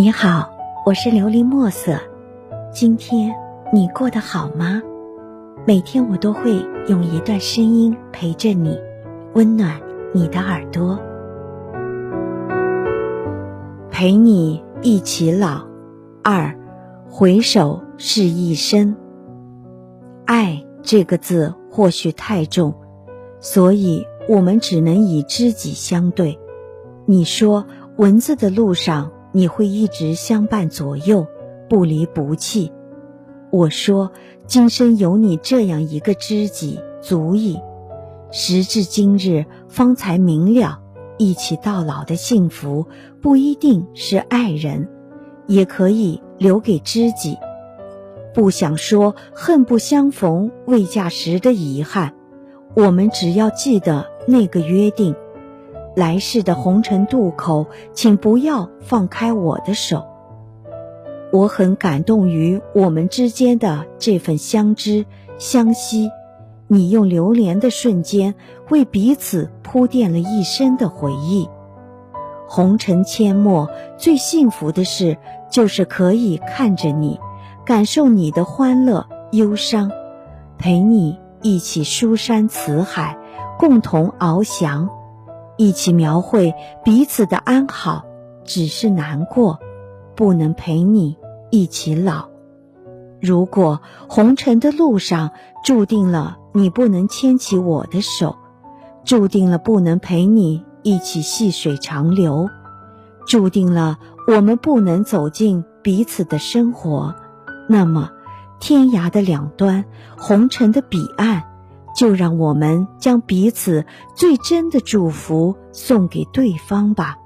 你好，我是琉璃墨色。今天你过得好吗？每天我都会用一段声音陪着你，温暖你的耳朵，陪你一起老。二，回首是一生。爱这个字或许太重，所以我们只能以知己相对。你说文字的路上。你会一直相伴左右，不离不弃。我说，今生有你这样一个知己足矣。时至今日，方才明了，一起到老的幸福不一定是爱人，也可以留给知己。不想说恨不相逢未嫁时的遗憾，我们只要记得那个约定。来世的红尘渡口，请不要放开我的手。我很感动于我们之间的这份相知相惜。你用流连的瞬间，为彼此铺垫了一生的回忆。红尘阡陌，最幸福的事就是可以看着你，感受你的欢乐忧伤，陪你一起书山辞海，共同翱翔。一起描绘彼此的安好，只是难过，不能陪你一起老。如果红尘的路上注定了你不能牵起我的手，注定了不能陪你一起细水长流，注定了我们不能走进彼此的生活，那么天涯的两端，红尘的彼岸。就让我们将彼此最真的祝福送给对方吧。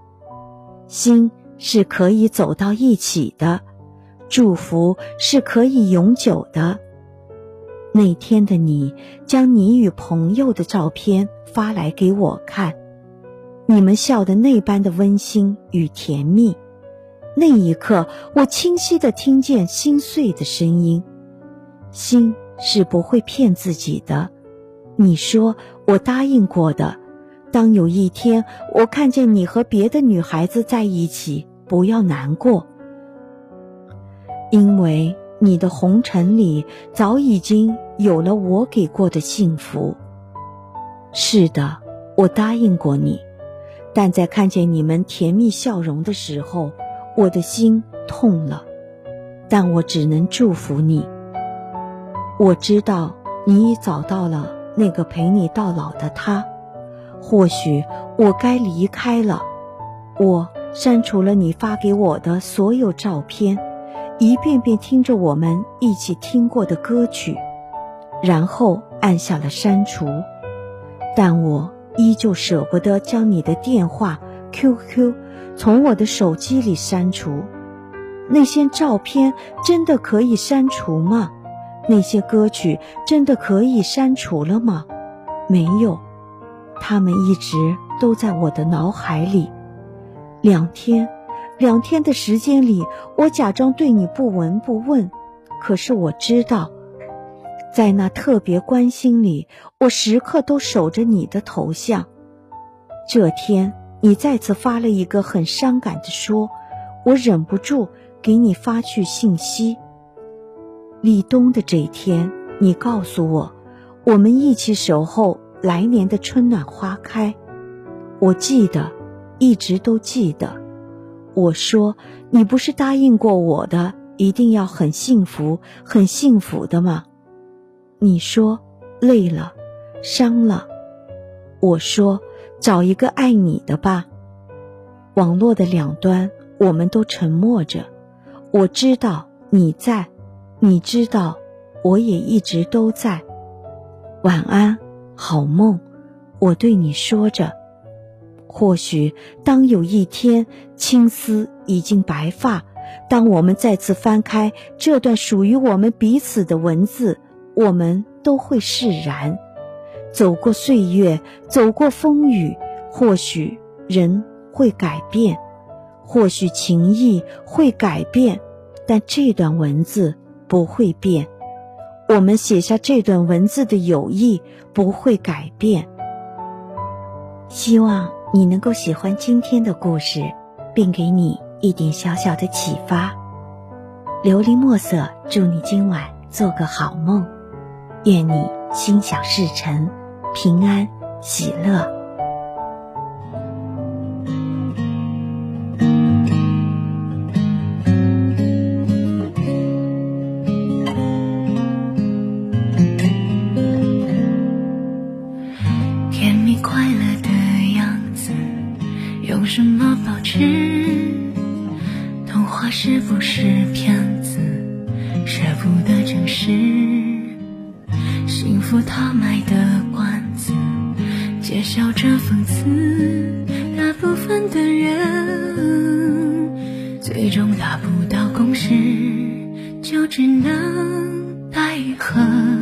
心是可以走到一起的，祝福是可以永久的。那天的你将你与朋友的照片发来给我看，你们笑的那般的温馨与甜蜜。那一刻，我清晰的听见心碎的声音。心是不会骗自己的。你说我答应过的，当有一天我看见你和别的女孩子在一起，不要难过，因为你的红尘里早已经有了我给过的幸福。是的，我答应过你，但在看见你们甜蜜笑容的时候，我的心痛了。但我只能祝福你。我知道你已找到了。那个陪你到老的他，或许我该离开了。我删除了你发给我的所有照片，一遍遍听着我们一起听过的歌曲，然后按下了删除。但我依旧舍不得将你的电话、QQ 从我的手机里删除。那些照片真的可以删除吗？那些歌曲真的可以删除了吗？没有，他们一直都在我的脑海里。两天，两天的时间里，我假装对你不闻不问，可是我知道，在那特别关心里，我时刻都守着你的头像。这天，你再次发了一个很伤感的说，我忍不住给你发去信息。立冬的这一天，你告诉我，我们一起守候来年的春暖花开。我记得，一直都记得。我说，你不是答应过我的，一定要很幸福、很幸福的吗？你说，累了，伤了。我说，找一个爱你的吧。网络的两端，我们都沉默着。我知道你在。你知道，我也一直都在。晚安，好梦，我对你说着。或许当有一天青丝已经白发，当我们再次翻开这段属于我们彼此的文字，我们都会释然。走过岁月，走过风雨，或许人会改变，或许情谊会改变，但这段文字。不会变，我们写下这段文字的友谊不会改变。希望你能够喜欢今天的故事，并给你一点小小的启发。琉璃墨色，祝你今晚做个好梦，愿你心想事成，平安喜乐。甜蜜快乐的样子，用什么保持？童话是不是骗子？舍不得诚实。幸福他卖的关子，揭晓着讽刺。大部分的人，最终达不到共识，就只能奈何。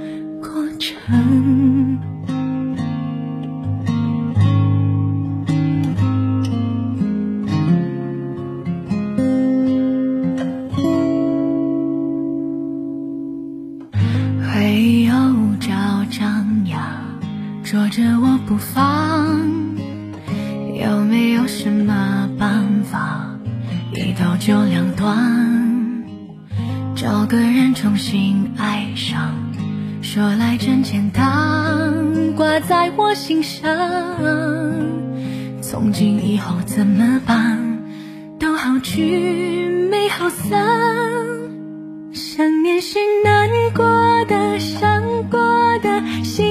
方，有没有什么办法？一刀就两断？找个人重新爱上，说来真简单，挂在我心上。从今以后怎么办？都好聚没好散，想念是难过的，伤过的心。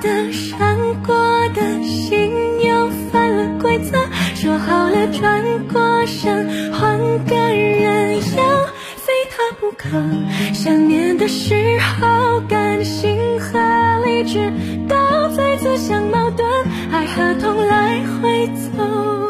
的伤过的心又犯了规则。说好了转过身换个人，要非他不可。想念的时候，感性和理智都在自相矛盾，爱和痛来回走。